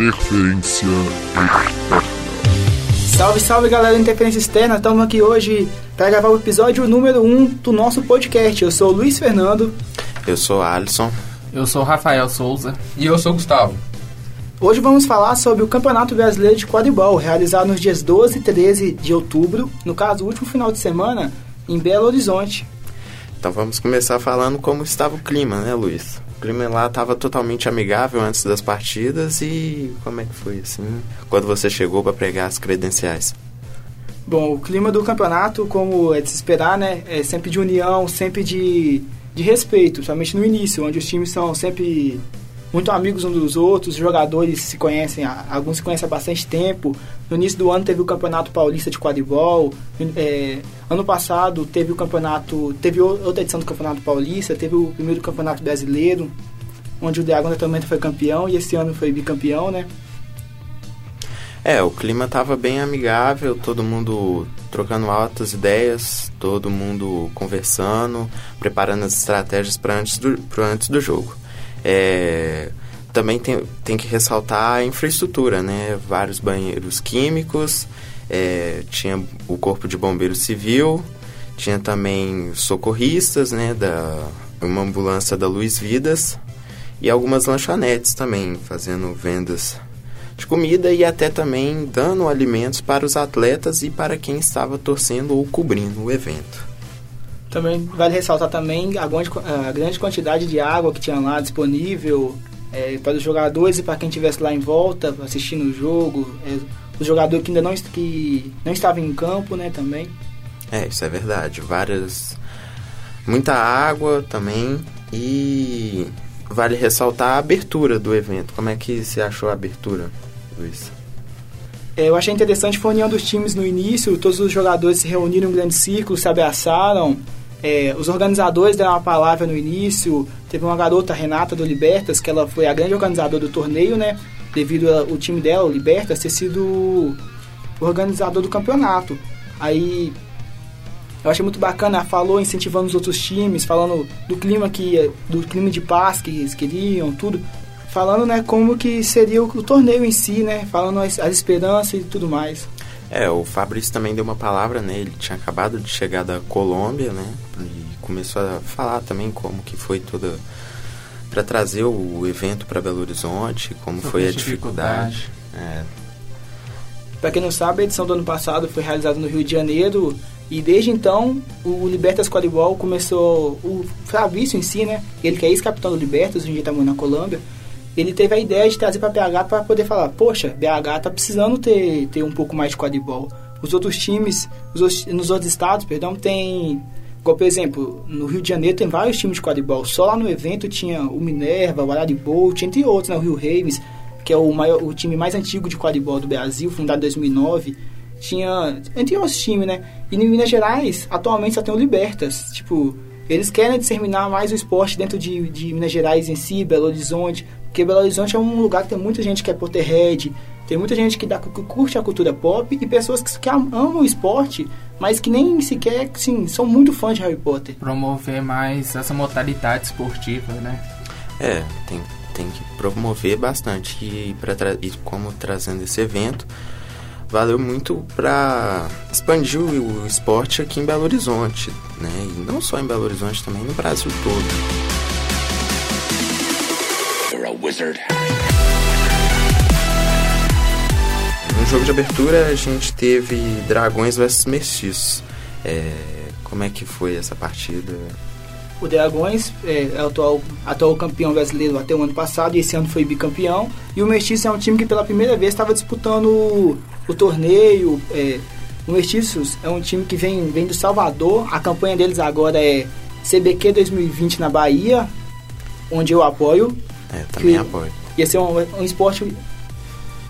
Interferência Externa. Salve, salve galera da Interferência Externa, estamos aqui hoje para gravar o episódio número 1 um do nosso podcast. Eu sou o Luiz Fernando. Eu sou Alisson. Eu sou Rafael Souza. E eu sou o Gustavo. Hoje vamos falar sobre o Campeonato Brasileiro de Quadribol, realizado nos dias 12 e 13 de outubro, no caso, o último final de semana, em Belo Horizonte. Então vamos começar falando como estava o clima, né, Luiz? O clima lá estava totalmente amigável antes das partidas e como é que foi assim quando você chegou para pregar as credenciais? Bom, o clima do campeonato, como é de se esperar, né, é sempre de união, sempre de, de respeito, somente no início, onde os times são sempre muito amigos uns dos outros, os jogadores se conhecem, alguns se conhecem há bastante tempo. No início do ano teve o Campeonato Paulista de Quadribol. É, ano passado teve o campeonato, teve outra edição do Campeonato Paulista, teve o primeiro Campeonato Brasileiro, onde o Dragão Tormenta foi campeão e esse ano foi bicampeão, né? É, o clima estava bem amigável, todo mundo trocando altas ideias, todo mundo conversando, preparando as estratégias para antes do, antes do jogo. É, também tem, tem que ressaltar a infraestrutura, né? Vários banheiros químicos, é, tinha o corpo de bombeiro civil, tinha também socorristas, né? Da, uma ambulância da Luiz Vidas e algumas lanchonetes também, fazendo vendas de comida e até também dando alimentos para os atletas e para quem estava torcendo ou cobrindo o evento. Também vale ressaltar também a grande, a grande quantidade de água que tinha lá disponível é, para os jogadores e para quem estivesse lá em volta assistindo o jogo. É, os jogadores que ainda não, que não estavam em campo, né, também. É, isso é verdade. Várias... Muita água também e vale ressaltar a abertura do evento. Como é que você achou a abertura, Luiz? É, eu achei interessante foi a união dos times no início, todos os jogadores se reuniram em um grande círculo, se abraçaram, é, os organizadores deram uma palavra no início. Teve uma garota, Renata, do Libertas, que ela foi a grande organizadora do torneio, né? Devido ao time dela, o Libertas, ter sido o organizador do campeonato. Aí eu achei muito bacana, ela falou incentivando os outros times, falando do clima que do clima de paz que eles queriam, tudo, falando, né, como que seria o, o torneio em si, né, falando as, as esperanças e tudo mais. É, o Fabrício também deu uma palavra, né? Ele tinha acabado de chegar da Colômbia, né? E começou a falar também como que foi toda para trazer o evento para Belo Horizonte, como foi a dificuldade. dificuldade. É. Para quem não sabe, a edição do ano passado foi realizada no Rio de Janeiro e desde então o Libertas Quadribol começou o Fabrício em si, né? Ele que é ex-capitão do Libertas, hoje em dia tá na Colômbia ele teve a ideia de trazer para BH para poder falar, poxa, BH tá precisando ter, ter um pouco mais de quadribol. Os outros times, os, nos outros estados, perdão, tem Igual, por exemplo, no Rio de Janeiro tem vários times de quadribol. Só lá no evento tinha o Minerva, o Araribolt, entre outros, né? O Rio Reis, que é o, maior, o time mais antigo de quadribol do Brasil, fundado em 2009. Tinha, entre outros times, né? E em Minas Gerais, atualmente só tem o Libertas. Tipo, eles querem disseminar mais o esporte dentro de, de Minas Gerais em si, Belo Horizonte. Porque Belo Horizonte é um lugar que tem muita gente que é Potterhead, tem muita gente que, dá, que curte a cultura pop e pessoas que, que amam o esporte, mas que nem sequer, sim, são muito fãs de Harry Potter. Promover mais essa modalidade esportiva, né? É, tem, tem que promover bastante e, pra e como trazendo esse evento, valeu muito para expandir o, o esporte aqui em Belo Horizonte, né? E não só em Belo Horizonte, também no Brasil todo. Wizard. No jogo de abertura a gente teve Dragões vs Mestiços. É, como é que foi essa partida? O Dragões é, é o atual, atual campeão brasileiro até o ano passado e esse ano foi bicampeão. E o Mestiços é um time que pela primeira vez estava disputando o, o torneio. É, o Mestiços é um time que vem, vem do Salvador. A campanha deles agora é CBQ 2020 na Bahia, onde eu apoio. É, também apoio. Ia ser um, um esporte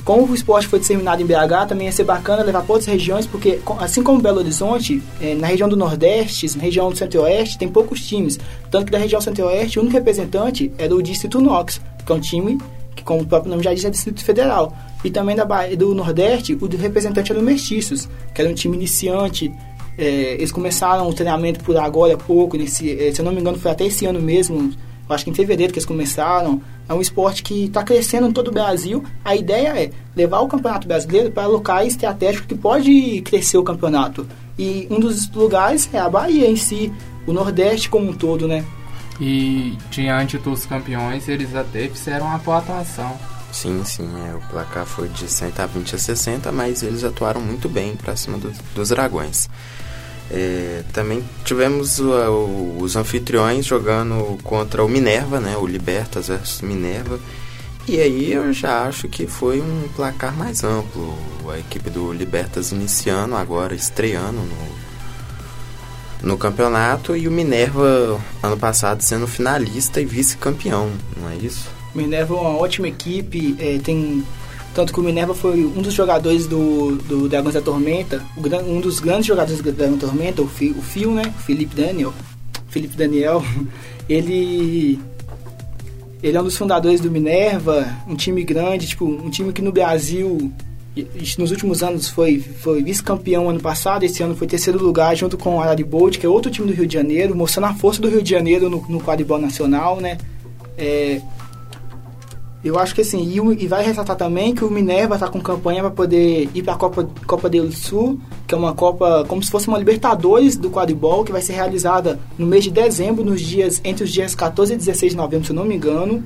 como o esporte foi disseminado em BH, também ia ser bacana levar para outras regiões, porque assim como Belo Horizonte, é, na região do Nordeste, na região do Centro-Oeste, tem poucos times. Tanto que da região Centro-Oeste, o único representante é do Distrito Nox, que é um time que, como o próprio nome já diz, é Distrito Federal. E também da, do Nordeste, o representante é do Mestiços, que era um time iniciante. É, eles começaram o treinamento por agora há pouco, nesse, é, se eu não me engano foi até esse ano mesmo, acho que em fevereiro que eles começaram. É um esporte que está crescendo em todo o Brasil. A ideia é levar o Campeonato Brasileiro para locais estratégicos que pode crescer o campeonato. E um dos lugares é a Bahia em si, o Nordeste como um todo, né? E diante dos campeões, eles até fizeram uma boa atuação. Sim, sim, é, o placar foi de 120 a 60, mas eles atuaram muito bem para cima do, dos dragões. É, também tivemos uh, os anfitriões jogando contra o Minerva, né? O Libertas versus Minerva. E aí eu já acho que foi um placar mais amplo. A equipe do Libertas iniciando, agora estreando no, no campeonato. E o Minerva, ano passado, sendo finalista e vice-campeão, não é isso? Minerva é uma ótima equipe, é, tem tanto que o Minerva foi um dos jogadores do, do Dragões da Tormenta, um dos grandes jogadores do Dragões da Tormenta, o Phil, o Phil né? O Felipe Daniel. Felipe Daniel, ele ele é um dos fundadores do Minerva, um time grande, tipo, um time que no Brasil nos últimos anos foi, foi vice-campeão ano passado, esse ano foi terceiro lugar junto com o Araribolt, que é outro time do Rio de Janeiro, mostrando a força do Rio de Janeiro no, no quadribol nacional, né? É, eu acho que assim, e, e vai ressaltar também que o Minerva está com campanha para poder ir para a Copa, Copa do Sul, que é uma Copa como se fosse uma Libertadores do quadribol, que vai ser realizada no mês de dezembro, nos dias entre os dias 14 e 16 de novembro, se eu não me engano.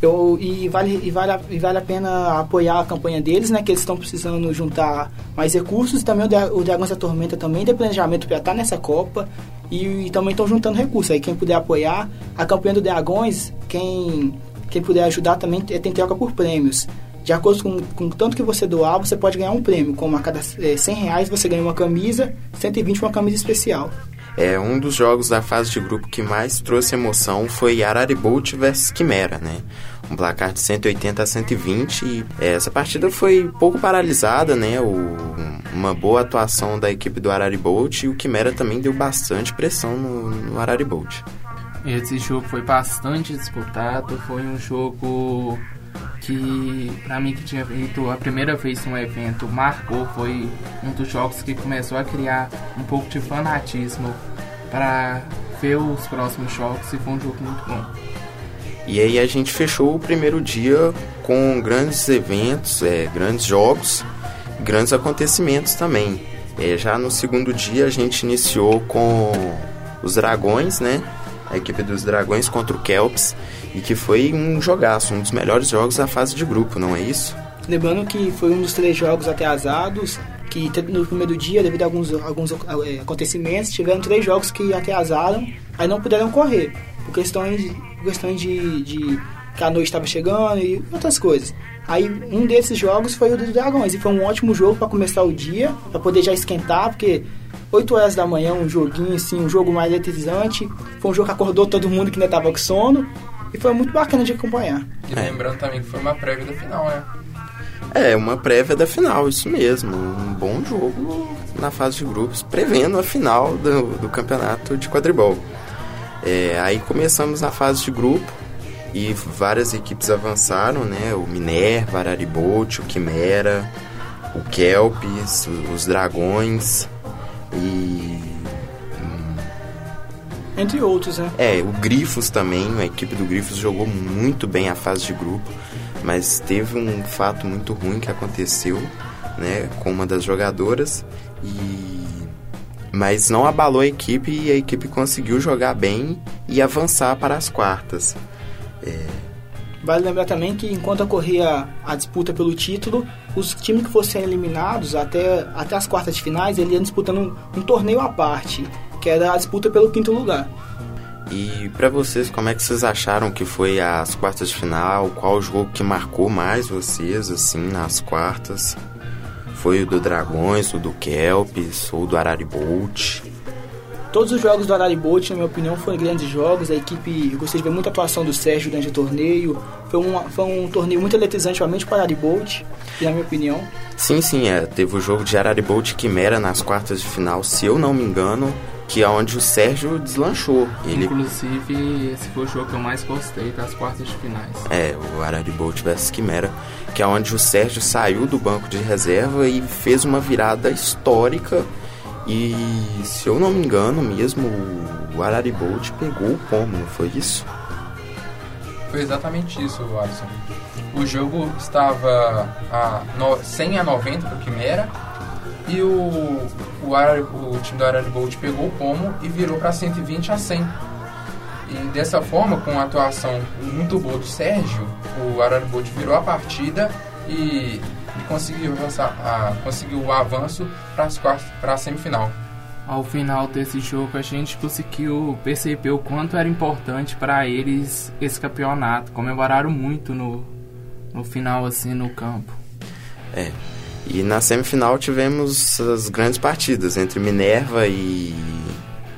Eu, e, vale, e, vale, e vale a pena apoiar a campanha deles, né? Que eles estão precisando juntar mais recursos. E também o, o Dragões da Tormenta também tem planejamento para estar tá nessa Copa. E, e também estão juntando recursos. Aí quem puder apoiar, a campanha do Dragões, quem quem puder ajudar também tem troca por prêmios. De acordo com, com tanto que você doar, você pode ganhar um prêmio. Como a cada é, 100 reais você ganha uma camisa, 120 uma camisa especial. É, um dos jogos da fase de grupo que mais trouxe emoção foi Araribolt vs Quimera, né? Um placar de 180 a 120 e é, essa partida foi pouco paralisada, né? O, uma boa atuação da equipe do Araribolt e o Quimera também deu bastante pressão no, no Araribolt. Esse jogo foi bastante disputado, foi um jogo que para mim que tinha feito a primeira vez um evento marcou, foi um dos jogos que começou a criar um pouco de fanatismo para ver os próximos jogos e foi um jogo muito bom. E aí a gente fechou o primeiro dia com grandes eventos, é, grandes jogos, grandes acontecimentos também. É, já no segundo dia a gente iniciou com os dragões, né? A equipe dos Dragões contra o Kelps, e que foi um jogaço, um dos melhores jogos da fase de grupo, não é isso? Lembrando que foi um dos três jogos atrasados, que no primeiro dia, devido a alguns, alguns é, acontecimentos, tiveram três jogos que atrasaram, aí não puderam correr, por questões, por questões de, de que a noite estava chegando e outras coisas. Aí um desses jogos foi o dos Dragões, e foi um ótimo jogo para começar o dia, para poder já esquentar, porque 8 horas da manhã, um joguinho assim, um jogo mais eletrizante. Foi um jogo que acordou todo mundo que ainda tava com sono. E foi muito bacana de acompanhar. E lembrando também que foi uma prévia da final, né? É, uma prévia da final, isso mesmo. Um bom jogo na fase de grupos, prevendo a final do, do campeonato de quadribol. É, aí começamos a fase de grupo e várias equipes avançaram, né? O Minerva, Araribote, o Quimera, o Kelpis, os Dragões, e. Hum, Entre outros, né? É, o Grifos também, a equipe do Grifos jogou muito bem a fase de grupo, mas teve um fato muito ruim que aconteceu, né, com uma das jogadoras e mas não abalou a equipe e a equipe conseguiu jogar bem e avançar para as quartas. É, Vale lembrar também que enquanto ocorria a disputa pelo título, os times que fossem eliminados até, até as quartas de finais, eles iam disputando um, um torneio à parte, que era a disputa pelo quinto lugar. E para vocês, como é que vocês acharam que foi as quartas de final? Qual o jogo que marcou mais vocês, assim, nas quartas? Foi o do Dragões, o do Kelps, ou do Araribolt? Todos os jogos do Araribote, na minha opinião, foram grandes jogos. A equipe, eu gostei de ver muita atuação do Sérgio durante o torneio. Foi um, foi um torneio muito eletrizante, realmente para o Araribote, na minha opinião. Sim, sim, é. Teve o jogo de Araribote Quimera nas quartas de final, se eu não me engano, que é onde o Sérgio deslanchou. Ele... Inclusive, esse foi o jogo que eu mais gostei das quartas de finais. É, o Araribote vs Quimera, que é onde o Sérgio saiu do banco de reserva e fez uma virada histórica E se eu não me engano mesmo, o Araribolt pegou o pomo, não foi isso? Foi exatamente isso, Alisson. O jogo estava a no, 100 a 90 para o Quimera e o, o, Arar, o time do Araribolt pegou o pomo e virou para 120 a 100. E dessa forma, com a atuação muito boa do Sérgio, o Araribolt virou a partida e, e conseguiu, avançar, a, conseguiu o avanço para a semifinal. Ao final desse jogo, a gente conseguiu perceber o quanto era importante para eles esse campeonato. Comemoraram muito no, no final, assim, no campo. É. E na semifinal tivemos as grandes partidas entre Minerva e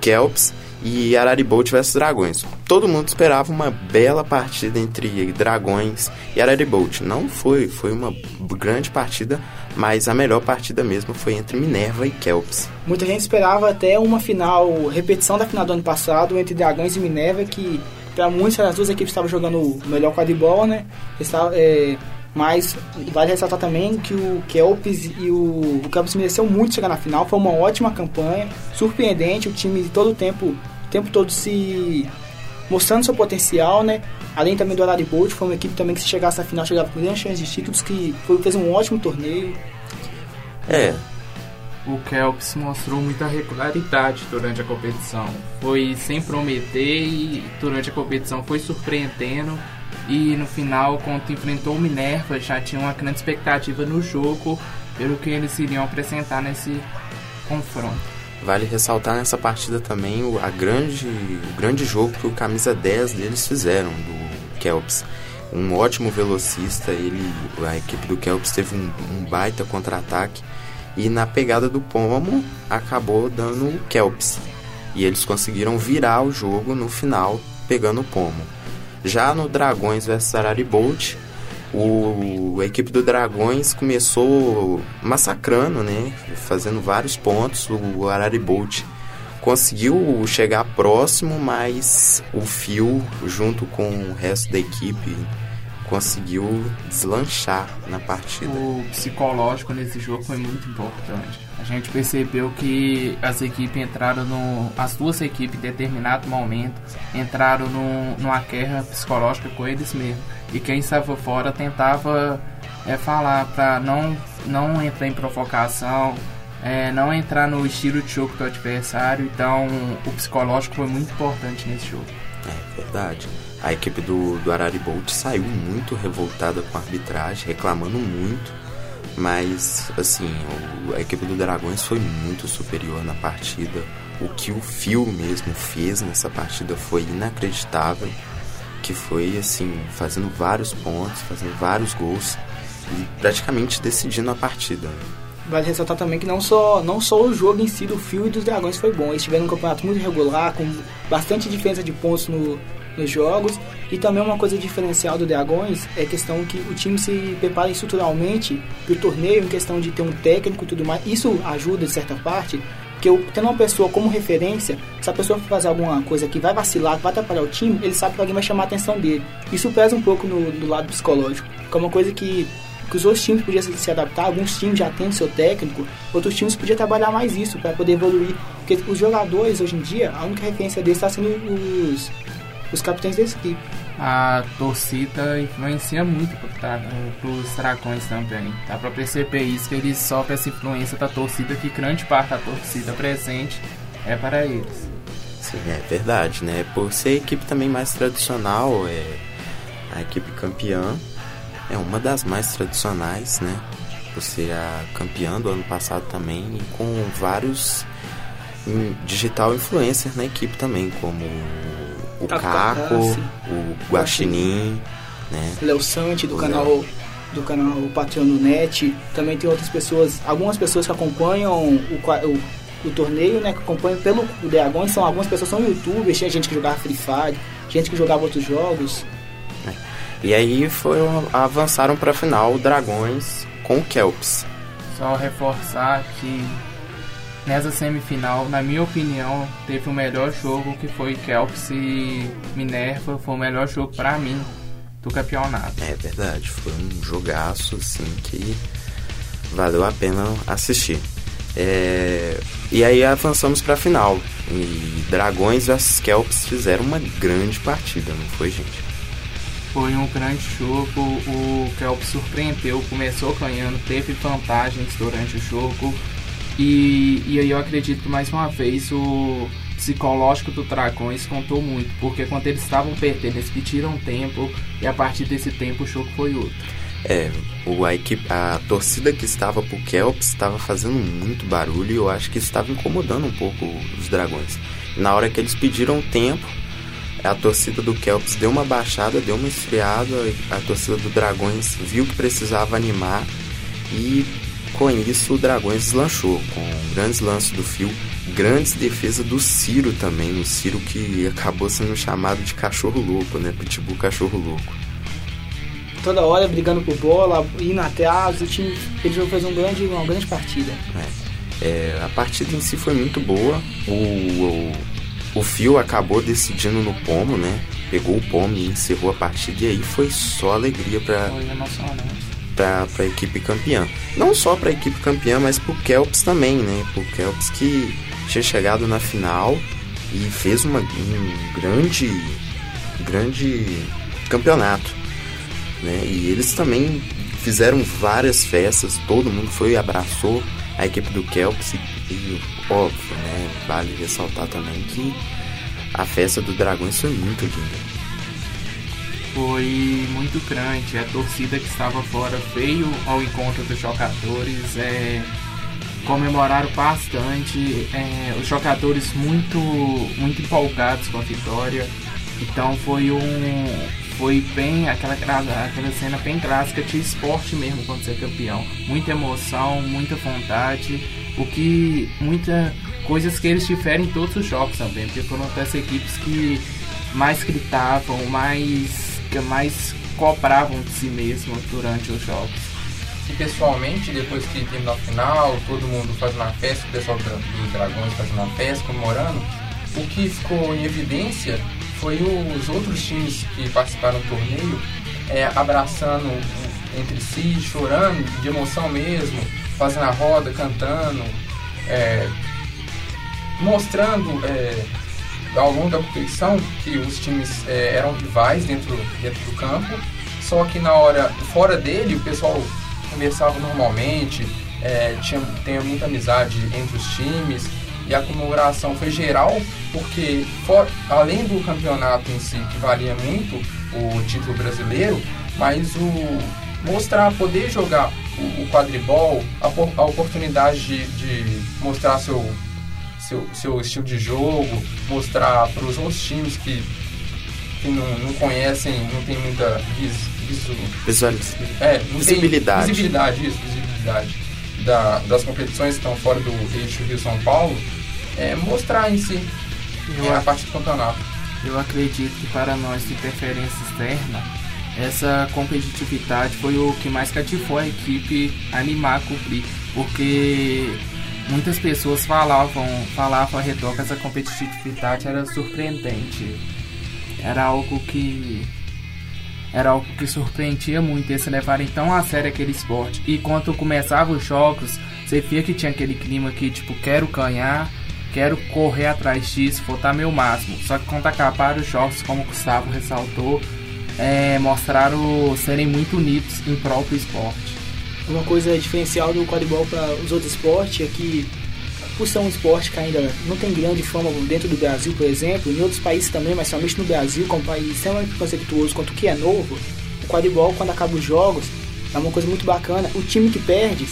Kelps e Araribolt vs Dragões. Todo mundo esperava uma bela partida entre Dragões e Araribolt. Não foi, foi uma grande partida, mas a melhor partida mesmo foi entre Minerva e Kelps. Muita gente esperava até uma final, repetição da final do ano passado entre Dragões e Minerva, que para muitos as duas equipes estavam jogando o melhor quadribol, né? Estava, é, mas vale ressaltar também que o Kelps e o, o Kelps mereceu muito chegar na final. Foi uma ótima campanha, surpreendente. O time todo o tempo o tempo todo se mostrando seu potencial, né? Além também do Arari Bolt, foi uma equipe também que se chegasse à final chegava com grandes chances de títulos, que foi, fez um ótimo torneio. É. O Kelps mostrou muita regularidade durante a competição. Foi sem prometer e durante a competição foi surpreendendo. E no final, quando enfrentou o Minerva, já tinha uma grande expectativa no jogo pelo que eles iriam apresentar nesse confronto. Vale ressaltar nessa partida também o, a grande, o grande jogo que o camisa 10 deles fizeram, do Kelps. Um ótimo velocista, ele, a equipe do Kelps teve um, um baita contra-ataque e na pegada do pomo acabou dando o Kelps. E eles conseguiram virar o jogo no final pegando o pomo. Já no Dragões vs Araribolt, o, a equipe do Dragões começou massacrando, né? Fazendo vários pontos. O Araribolt conseguiu chegar próximo, mas o Fio, junto com o resto da equipe, conseguiu deslanchar na partida. O psicológico nesse jogo foi muito importante. Gente percebeu que as equipes entraram no. As duas equipes, em determinado momento, entraram no, numa guerra psicológica com eles mesmos. E quem estava fora tentava é, falar para não, não entrar em provocação, é, não entrar no estilo de jogo do adversário. Então, o psicológico foi muito importante nesse jogo. É verdade. A equipe do, do Araribolt saiu muito revoltada com a arbitragem, reclamando muito. Mas, assim, a equipe do Dragões foi muito superior na partida. O que o Fio mesmo fez nessa partida foi inacreditável. Que foi, assim, fazendo vários pontos, fazendo vários gols e praticamente decidindo a partida. Vale ressaltar também que não só, não só o jogo em si do Fio e dos Dragões foi bom. Eles tiveram um campeonato muito regular, com bastante diferença de pontos no, nos jogos. E também uma coisa diferencial do Dragões é a questão que o time se prepara estruturalmente para o torneio, em questão de ter um técnico e tudo mais. Isso ajuda de certa parte, porque eu, tendo uma pessoa como referência, se a pessoa fazer alguma coisa que vai vacilar, vai atrapalhar o time, ele sabe que alguém vai chamar a atenção dele. Isso pesa um pouco no, do lado psicológico, que é uma coisa que que os outros times podiam se adaptar, alguns times já têm seu técnico, outros times podiam trabalhar mais isso para poder evoluir. Porque os jogadores hoje em dia, a única referência deles está sendo os, os capitães desse equipe. A torcida influencia muito para os dragões também. Dá para perceber isso, que eles sofrem essa influência da torcida, que grande parte da torcida presente é para eles. Sim, é verdade, né? Por ser a equipe também mais tradicional, é a equipe campeã é uma das mais tradicionais, né? Por ser a campeã do ano passado também e com vários digital influencers na equipe também, como o Caco, o Guaxinim, né? Léo Sante do o canal Leo. do canal Patreon Net. Também tem outras pessoas, algumas pessoas que acompanham o, o, o torneio, né? Que acompanham pelo Dragões. São algumas pessoas são youtubers, tinha gente que jogava Free Fire, gente que jogava outros jogos. É. E aí foi, avançaram para a final Dragões com Kelps. Só reforçar que Nessa semifinal, na minha opinião, teve o melhor jogo que foi Kelps e Minerva. Foi o melhor jogo para mim do campeonato. É verdade, foi um jogaço assim que valeu a pena assistir. É, e aí avançamos para a final. E Dragões vs Kelps fizeram uma grande partida, não foi, gente? Foi um grande jogo. O Kelps surpreendeu, começou ganhando, teve vantagens durante o jogo. E, e eu acredito que mais uma vez o psicológico do Dragões contou muito, porque quando eles estavam perdendo, eles pediram tempo e a partir desse tempo o jogo foi outro. É, o, a, equipe, a torcida que estava pro Kelps estava fazendo muito barulho e eu acho que estava incomodando um pouco os dragões. Na hora que eles pediram tempo, a torcida do Kelps deu uma baixada, deu uma esfriada, a torcida do Dragões viu que precisava animar e com isso o Dragões deslanchou, com grandes lances do Fio, grandes defesas do Ciro também, o Ciro que acabou sendo chamado de cachorro louco, né? Pitbull cachorro louco toda hora brigando por bola, indo atrás, o time ele fez um grande, uma grande partida. É. É, a partida em si foi muito boa. O, o, o Fio acabou decidindo no pomo, né? Pegou o pomo e encerrou a partida e aí foi só alegria para para a equipe campeã. Não só para a equipe campeã, mas para o Kelps também, né? Para o Kelps que tinha chegado na final e fez uma, um grande, grande campeonato né? E eles também fizeram várias festas, todo mundo foi e abraçou a equipe do Kelps e, e óbvio, né? Vale ressaltar também que a festa do Dragões foi muito linda. Foi muito grande, a torcida que estava fora veio ao encontro dos jogadores, é, comemoraram bastante, é, os jogadores muito, muito empolgados com a vitória. Então foi um, foi bem aquela, aquela cena bem clássica de esporte mesmo quando você é campeão. Muita emoção, muita vontade, o que muita coisas que eles diferem em todos os jogos também, porque foram até as equipes que mais gritavam, mais que mais cobravam de si mesmos durante os jogos. E pessoalmente, depois que terminou a final, todo mundo fazendo uma festa, o pessoal dos Dragões fazendo uma festa, comemorando, o que ficou em evidência foi os outros times que participaram do torneio é, abraçando entre si, chorando, de emoção mesmo, fazendo a roda, cantando, é, mostrando é, ao longo da competição que os times é, eram rivais dentro, dentro do campo, só que na hora fora dele o pessoal conversava normalmente, é, tinha, tinha muita amizade entre os times. E a comemoração foi geral, porque for, além do campeonato em si, que valia muito o título brasileiro, mas o mostrar, poder jogar o, o quadribol, a, a oportunidade de, de, mostrar seu, seu, seu estilo de jogo, mostrar para os outros times que, que não, não conhecem, não tem muita vis, visu, é, visibilidade. visibilidade, isso, visibilidade da, das competições que estão fora do eixo Rio-São Paulo, é, mostrar em si é, a parte do campeonato. Eu acredito que para nós de preferência externa, essa competitividade foi o que mais cativou a equipe a animar a cumprir, porque muitas pessoas falavam, falavam a redor que essa competitividade era surpreendente. Era algo que era algo que surpreendia muito eles levarem tão a sério aquele esporte. E quando começavam os jogos, você via que tinha aquele clima que, tipo, quero ganhar, quero correr atrás disso, botar meu máximo. Só que quando acabaram os jogos, como o Gustavo ressaltou, é, mostraram serem muito unidos em do esporte. Uma coisa diferencial do quadribol para os outros esportes é que, por ser um esporte que ainda não tem grande fama dentro do Brasil, por exemplo, em outros países também, mas somente no Brasil, como um país extremamente conceituoso quanto o que é novo, o quadribol, quando acaba os jogos, é uma coisa muito bacana. O time que perde,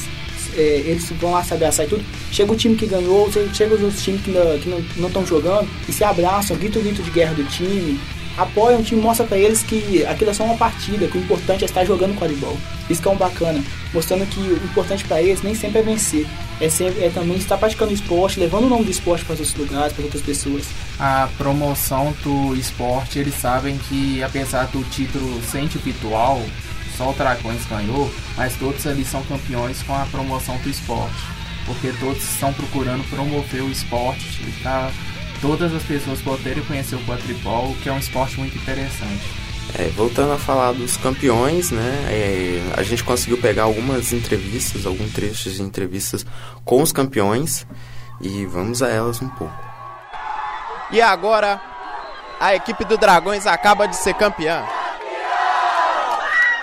é, eles vão lá se abraçar e tudo. Chega o time que ganhou, chega os outros times que não estão jogando e se abraçam, grito o grito de guerra do time, apoiam o time, mostra para eles que aquilo é só uma partida, que o importante é estar jogando quadribol. Isso que é um bacana, mostrando que o importante para eles nem sempre é vencer, é, sempre, é também estar praticando esporte, levando o nome do esporte para outros lugares, para outras pessoas. A promoção do esporte, eles sabem que apesar do título ser individual, só o Dragões ganhou, mas todos ali são campeões com a promoção do esporte. Porque todos estão procurando promover o esporte, tá? Todas as pessoas poderem conhecer o quadribol, que é um esporte muito interessante. É, voltando a falar dos campeões, né? é, a gente conseguiu pegar algumas entrevistas, alguns trechos de entrevistas com os campeões e vamos a elas um pouco. E agora, a equipe do Dragões acaba de ser campeã.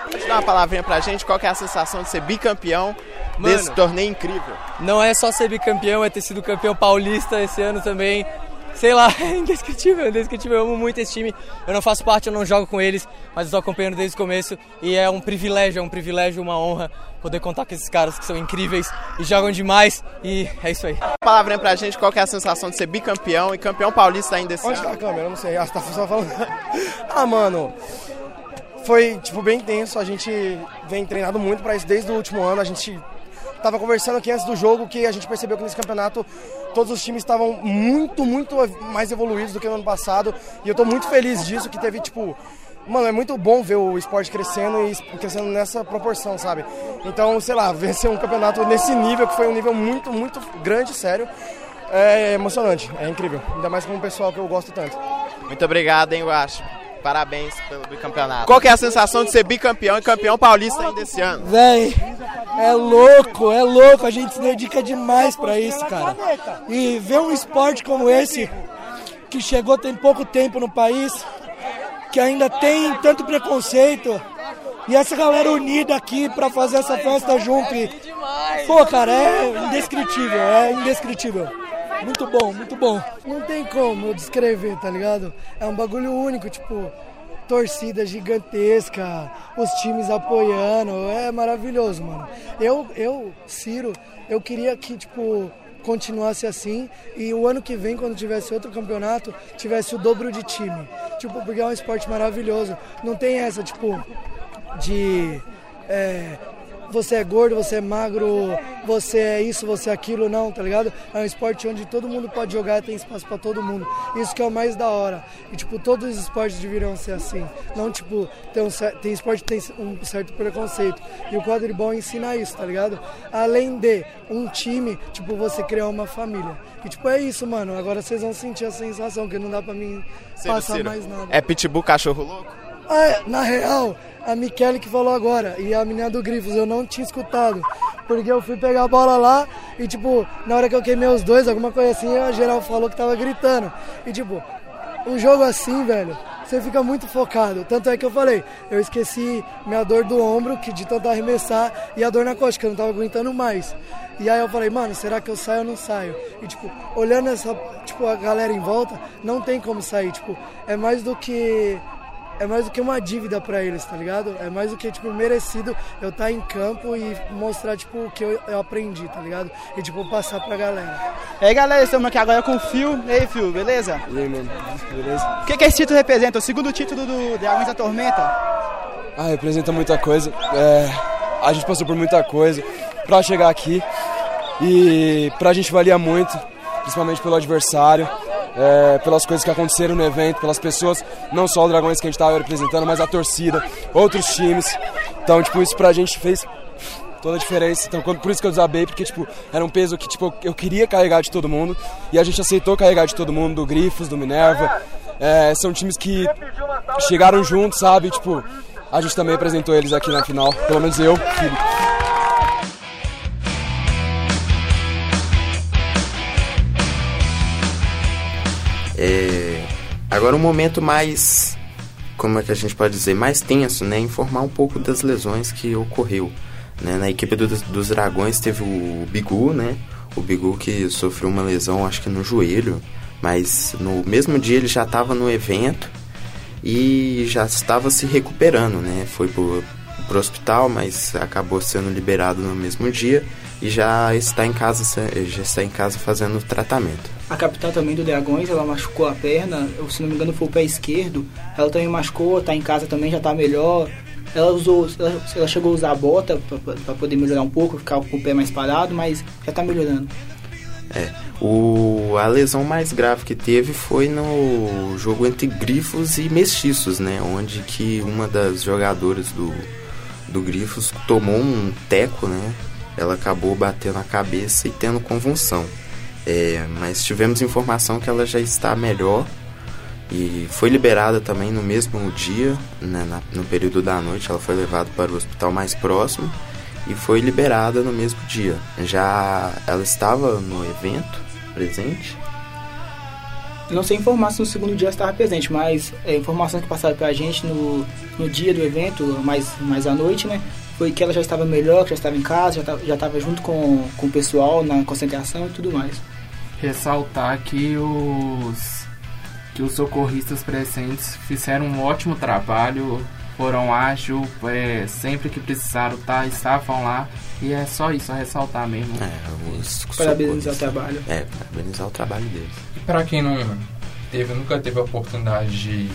Pode dar uma palavrinha pra gente, qual que é a sensação de ser bicampeão Mano, desse torneio incrível? Não é só ser bicampeão, é ter sido campeão paulista esse ano também. Sei lá, é indescritível, indescritível. Eu amo muito esse time. Eu não faço parte, eu não jogo com eles, mas estou acompanhando desde o começo. E é um privilégio, é um privilégio, uma honra poder contar com esses caras que são incríveis e jogam demais. E é isso aí. Uma palavrinha pra gente, qual que é a sensação de ser bicampeão e campeão paulista ainda esse Onde ano? tá a câmera? Eu não sei. Ah, você tá só falando. ah, mano. Foi, tipo, bem intenso. A gente vem treinado muito pra isso desde o último ano. A gente tava conversando aqui antes do jogo que a gente percebeu que nesse campeonato todos os times estavam muito, muito mais evoluídos do que no ano passado. E eu tô muito feliz disso, que teve, tipo. Mano, é muito bom ver o esporte crescendo e crescendo nessa proporção, sabe? Então, sei lá, vencer um campeonato nesse nível, que foi um nível muito, muito grande, sério, é emocionante, é incrível. Ainda mais com um pessoal que eu gosto tanto. Muito obrigado, hein, Guacho. Parabéns pelo bicampeonato. Qual que é a sensação de ser bicampeão e campeão paulista ainda esse ano? Véi, é louco, é louco. A gente se dedica demais pra isso, cara. E ver um esporte como esse, que chegou tem pouco tempo no país, que ainda tem tanto preconceito, e essa galera unida aqui pra fazer essa festa junto. E, pô, cara, é indescritível, é indescritível. Muito bom, muito bom. Não tem como eu descrever, tá ligado? É um bagulho único, tipo, torcida gigantesca, os times apoiando, é maravilhoso, mano. Eu, eu, Ciro, eu queria que, tipo, continuasse assim e o ano que vem, quando tivesse outro campeonato, tivesse o dobro de time. Tipo, porque é um esporte maravilhoso. Não tem essa, tipo, de. é, você é gordo, você é magro, você é isso, você é aquilo, não, tá ligado? É um esporte onde todo mundo pode jogar, tem espaço pra todo mundo. Isso que é o mais da hora. E, tipo, todos os esportes deveriam ser assim. Não, tipo, tem, um, tem esporte que tem um certo preconceito. E o quadribol ensina isso, tá ligado? Além de um time, tipo, você criar uma família. E, tipo, é isso, mano. Agora vocês vão sentir a sensação, que não dá pra mim Ciro, passar Ciro, mais nada. É pitbull cachorro louco? Ah, é, na real, a Michele que falou agora e a menina do Grifos, eu não tinha escutado. Porque eu fui pegar a bola lá e, tipo, na hora que eu queimei os dois, alguma coisa assim, a geral falou que tava gritando. E, tipo, um jogo assim, velho, você fica muito focado. Tanto é que eu falei, eu esqueci minha dor do ombro, que de tanto arremessar, e a dor na costa, que eu não tava aguentando mais. E aí eu falei, mano, será que eu saio ou não saio? E, tipo, olhando essa, tipo, a galera em volta, não tem como sair. Tipo, é mais do que é mais do que uma dívida pra eles, tá ligado? É mais do que, tipo, merecido eu estar em campo e mostrar, tipo, o que eu, eu aprendi, tá ligado? E, tipo, passar pra galera. E aí galera, estamos aqui agora com o Fio. E aí, Fio, beleza? E aí, mano? Beleza? O que, que esse título representa? O segundo título do Dragões da Tormenta? Ah, representa muita coisa. É, a gente passou por muita coisa pra chegar aqui. E pra gente valia muito, principalmente pelo adversário, é, pelas coisas que aconteceram no evento, pelas pessoas, não só o Dragões que a gente tava representando, mas a torcida, outros times. Então, tipo, isso pra gente fez toda a diferença. Então, quando- por isso que eu desabei, porque, tipo, era um peso que, tipo, eu queria carregar de todo mundo. E a gente aceitou carregar de todo mundo, do Grifos, do Minerva. É, são times que chegaram juntos, sabe? Tipo, a gente também apresentou eles aqui na final. Pelo menos eu. É, agora um momento mais, como é que a gente pode dizer, mais tenso, né? Informar um pouco das lesões que ocorreu. Né? Na equipe do- dos Dragões teve o Bigu, né? O Bigu que sofreu uma lesão, acho que no joelho, mas no mesmo dia ele já estava no evento e já estava se recuperando, né? Foi pro, pro hospital, mas acabou sendo liberado no mesmo dia e já está em casa, já está em casa fazendo tratamento. A capitã também do Dragões, ela machucou a perna, se não me engano foi o pé esquerdo. Ela também machucou, tá em casa também, já tá melhor. Ela usou, ela, ela chegou a usar a bota pra poder melhorar um pouco, ficar com o pé mais parado, mas já tá melhorando. É, o, a lesão mais grave que teve foi no jogo entre Grifos e Mestiços, né? Onde que uma das jogadoras do, do Grifos tomou um teco, né? Ela acabou batendo a cabeça e tendo convulsão. É, mas tivemos informação que ela já está melhor E foi liberada também no mesmo dia, né, na, no período da noite, ela foi levada para o hospital mais próximo e foi liberada no mesmo dia. Já ela estava no evento presente? Não sei informar se no segundo dia estava presente, mas é, informações que passaram pra gente no, no dia do evento, mais, mais à noite, né? Foi que ela já estava melhor, que já estava em casa, já estava, já estava junto com, com o pessoal na concentração e tudo mais. Ressaltar que os que os socorristas presentes fizeram um ótimo trabalho, foram ágil, é, sempre que precisaram tá, estavam lá. E é só isso, a ressaltar mesmo. É, os Parabenizar o trabalho. É, parabenizar o trabalho deles. E para quem não teve, nunca teve a oportunidade de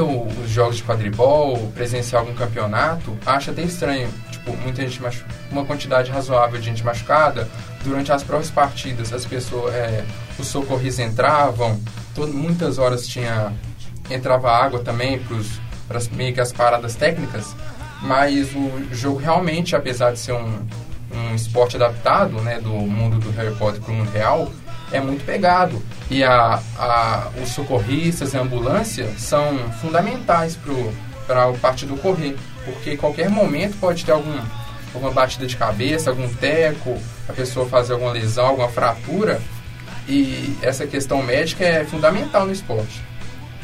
o, os jogos de quadribol, presenciar algum campeonato, acha até estranho, tipo, muita gente machu uma quantidade razoável de gente machucada durante as próprias partidas. As pessoas, é, os socorristas entravam, todo, muitas horas tinha entrava água também para meio que as paradas técnicas, mas o jogo realmente, apesar de ser um, um esporte adaptado, né, do mundo do Harry Potter para o mundo real, é muito pegado. E a, a, os socorristas e a ambulância são fundamentais para o partido correr, porque qualquer momento pode ter algum, alguma batida de cabeça, algum teco, a pessoa fazer alguma lesão, alguma fratura, e essa questão médica é fundamental no esporte.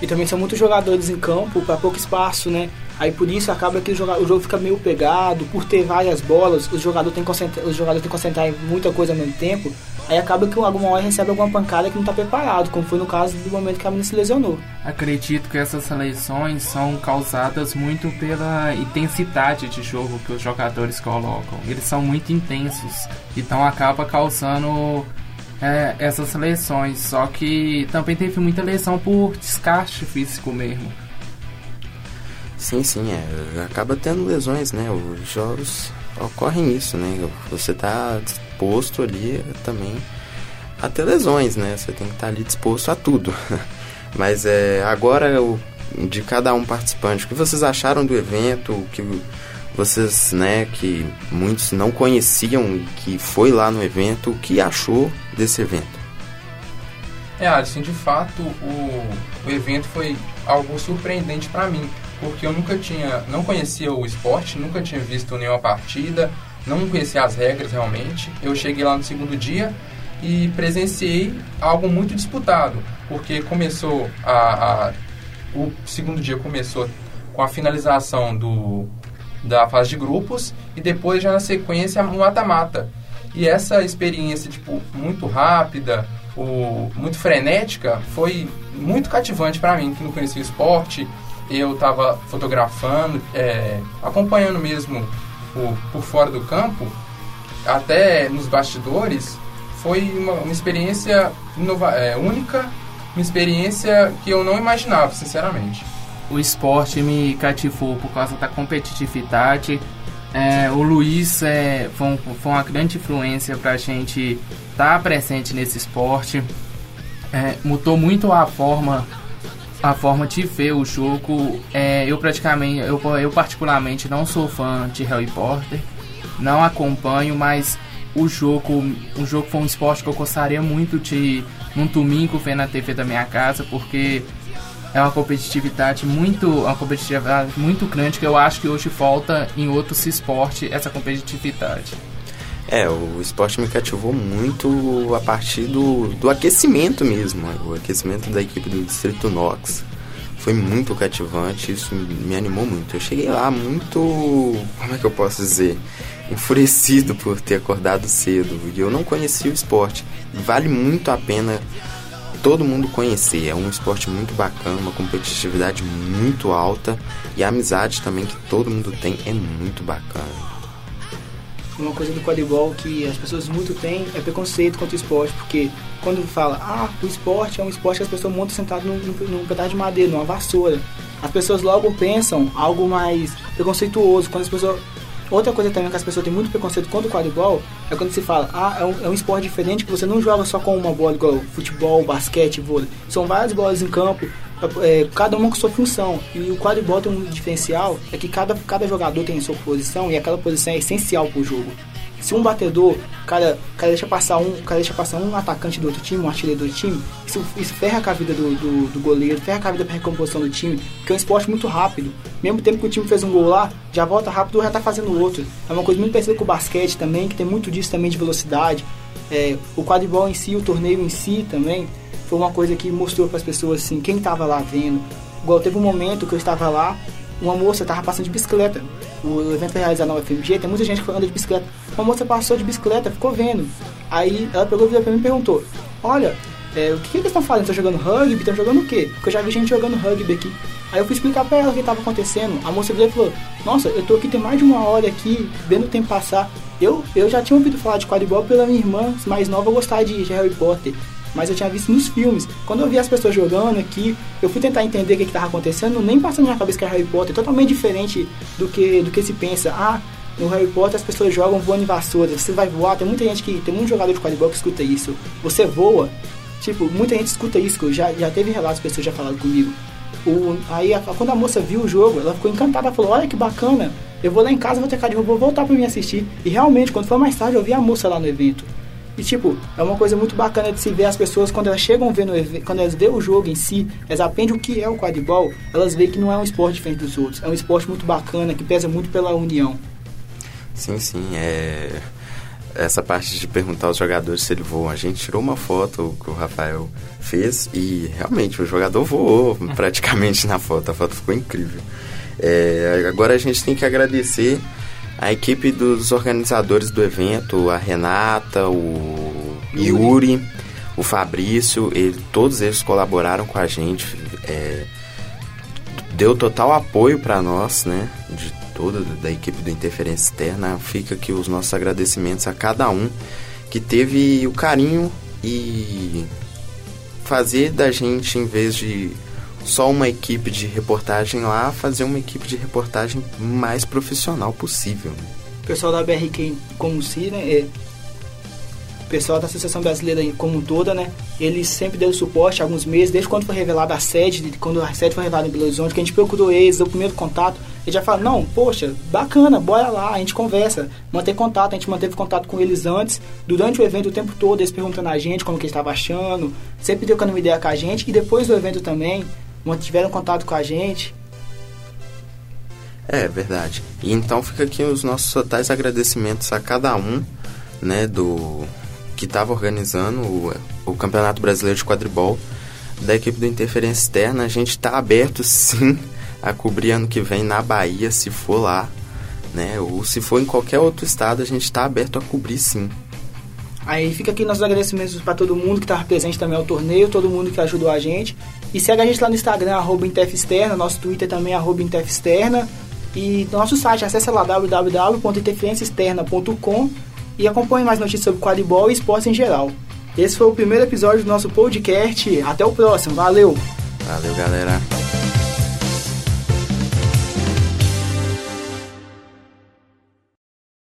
E também são muitos jogadores em campo para pouco espaço, né? Aí por isso acaba que o jogo, o jogo fica meio pegado, por ter várias bolas, os jogadores têm que concentrar, os jogadores têm que concentrar em muita coisa ao mesmo tempo. Aí acaba que alguma hora recebe alguma pancada que não está preparado, como foi no caso do momento que a menina se lesionou. Acredito que essas lesões são causadas muito pela intensidade de jogo que os jogadores colocam. Eles são muito intensos, então acaba causando é, essas lesões. Só que também teve muita lesão por desgaste físico mesmo. Sim, sim, é. Acaba tendo lesões, né? Os jogos ocorrem isso, né? Você tá disposto ali também a ter lesões, né? Você tem que estar tá ali disposto a tudo. Mas é, agora o, de cada um participante, o que vocês acharam do evento? O que vocês, né, que muitos não conheciam que foi lá no evento, o que achou desse evento? É, Alisson, de fato, o, o evento foi algo surpreendente para mim, porque eu nunca tinha, não conhecia o esporte, nunca tinha visto nenhuma partida, não conhecia as regras realmente. Eu cheguei lá no segundo dia e presenciei algo muito disputado, porque começou a, a o segundo dia começou com a finalização do da fase de grupos e depois já na sequência no mata-mata. E essa experiência tipo muito rápida, o, muito frenética, foi muito cativante para mim que não conhecia o esporte. Eu estava fotografando, é, acompanhando mesmo o, por fora do campo, até nos bastidores. Foi uma, uma experiência é, única, uma experiência que eu não imaginava, sinceramente o esporte me cativou por causa da competitividade. É, o Luiz é, foi, um, foi, uma grande influência para a gente estar tá presente nesse esporte. É, mudou muito a forma a forma de ver o jogo. É, eu praticamente, eu, eu particularmente não sou fã de Harry Potter, não acompanho, mas o jogo, o jogo foi um esporte que eu gostaria muito de num domingo ver na TV da minha casa, porque é uma competitividade muito, uma competitividade muito grande que eu acho que hoje falta em outros esportes essa competitividade. É, o esporte me cativou muito a partir do, do aquecimento mesmo, o aquecimento da equipe do Distrito Knox. Foi muito cativante, isso me animou muito. Eu cheguei lá muito, como é que eu posso dizer, enfurecido por ter acordado cedo. E eu não conhecia o esporte. Vale muito a pena todo mundo conhecer. É um esporte muito bacana, uma competitividade muito alta e a amizade também que todo mundo tem é muito bacana. Uma coisa do quadribol que as pessoas muito têm é preconceito contra o esporte, porque quando fala, ah, o esporte é um esporte que as pessoas montam sentado num, num pedaço de madeira, numa vassoura. As pessoas logo pensam algo mais preconceituoso. Quando as pessoas Outra coisa também que as pessoas têm muito preconceito contra o quadribol é quando se fala, ah, é um, é um esporte diferente que você não joga só com uma bola, igual futebol, basquete, vôlei. São várias bolas em campo, é, cada uma com sua função. E o quadribol tem um diferencial, é que cada, cada jogador tem sua posição e aquela posição é essencial para o jogo. Se um batedor, o cara, cara deixa passar um, cara deixa passar um atacante do outro time, um artilheiro do outro time, isso, isso ferra com a vida do, do, do goleiro, ferra com a vida pra recomposição do time, porque é um esporte muito rápido. Mesmo tempo que o time fez um gol lá, já volta rápido, já tá fazendo outro. É uma coisa muito parecida com o basquete também, que tem muito disso também de velocidade. É, o quadribol em si, o torneio em si também, foi uma coisa que mostrou para as pessoas assim, quem tava lá vendo. Igual teve um momento que eu estava lá, uma moça tava passando de bicicleta. O evento realizado na UFMG, tem muita gente que anda de bicicleta. Uma moça passou de bicicleta, ficou vendo. Aí ela pegou pra mim e perguntou: Olha, é, o que, que eles estão fazendo? Estão jogando rugby? Estão jogando o quê? Porque eu já vi gente jogando rugby aqui. Aí eu fui explicar pra ela o que estava acontecendo. A moça veio e falou: Nossa, eu tô aqui tem mais de uma hora aqui, vendo o tempo passar. Eu, eu já tinha ouvido falar de quadribol pela minha irmã mais nova gostar de Harry Potter mas eu tinha visto nos filmes. Quando eu vi as pessoas jogando aqui, eu fui tentar entender o que estava acontecendo, nem passou na cabeça que era Harry Potter, totalmente diferente do que, do que se pensa. Ah, no Harry Potter as pessoas jogam voando em vassouras, você vai voar, tem muita gente que, tem muito jogador de quadribol que escuta isso. Você voa, tipo, muita gente escuta isso, já, já teve relatos, pessoas já falaram comigo. O, aí a, quando a moça viu o jogo, ela ficou encantada, ela falou, olha que bacana, eu vou lá em casa, vou ter de vou voltar para me assistir. E realmente, quando foi mais tarde, eu vi a moça lá no evento. E tipo, é uma coisa muito bacana de se ver as pessoas quando elas chegam vendo quando elas vê o jogo em si, elas aprendem o que é o quadribol, elas veem que não é um esporte diferente dos outros. É um esporte muito bacana, que pesa muito pela união. Sim, sim, é essa parte de perguntar aos jogadores se ele voa. A gente tirou uma foto que o Rafael fez e realmente o jogador voou praticamente na foto. A foto ficou incrível. É, agora a gente tem que agradecer a equipe dos organizadores do evento, a Renata, o Yuri, o Fabrício, ele, todos eles colaboraram com a gente, é, deu total apoio para nós, né, de toda da equipe do Interferência Externa. Fica aqui os nossos agradecimentos a cada um que teve o carinho e fazer da gente, em vez de só uma equipe de reportagem lá, fazer uma equipe de reportagem mais profissional possível. O pessoal da BRQ como si, né? É, o pessoal da Associação Brasileira como toda, né? Eles sempre deram suporte há alguns meses, desde quando foi revelada a sede, quando a sede foi revelada em Belo Horizonte, que a gente procurou eles, o primeiro contato, eles já falaram, não, poxa, bacana, bora lá, a gente conversa, manter contato, a gente manteve contato com eles antes, durante o evento o tempo todo, eles perguntando a gente como que eles estavam achando, sempre trocando uma ideia com a gente, e depois do evento também, mantiveram contato com a gente. É verdade. E então fica aqui os nossos totais agradecimentos a cada um, né, do que estava organizando o, o Campeonato Brasileiro de Quadribol da equipe do Interferência Externa. A gente está aberto sim a cobrir ano que vem na Bahia, se for lá, né? Ou se for em qualquer outro estado, a gente está aberto a cobrir sim. Aí fica aqui nossos agradecimentos para todo mundo que estava presente também ao torneio, todo mundo que ajudou a gente. E segue a gente lá no Instagram, arroba Externa, nosso Twitter também, arroba Externa. E nosso site, acesse lá www.interferenciaexterna.com e acompanhe mais notícias sobre quadribol e esportes em geral. Esse foi o primeiro episódio do nosso podcast. Até o próximo. Valeu! Valeu, galera!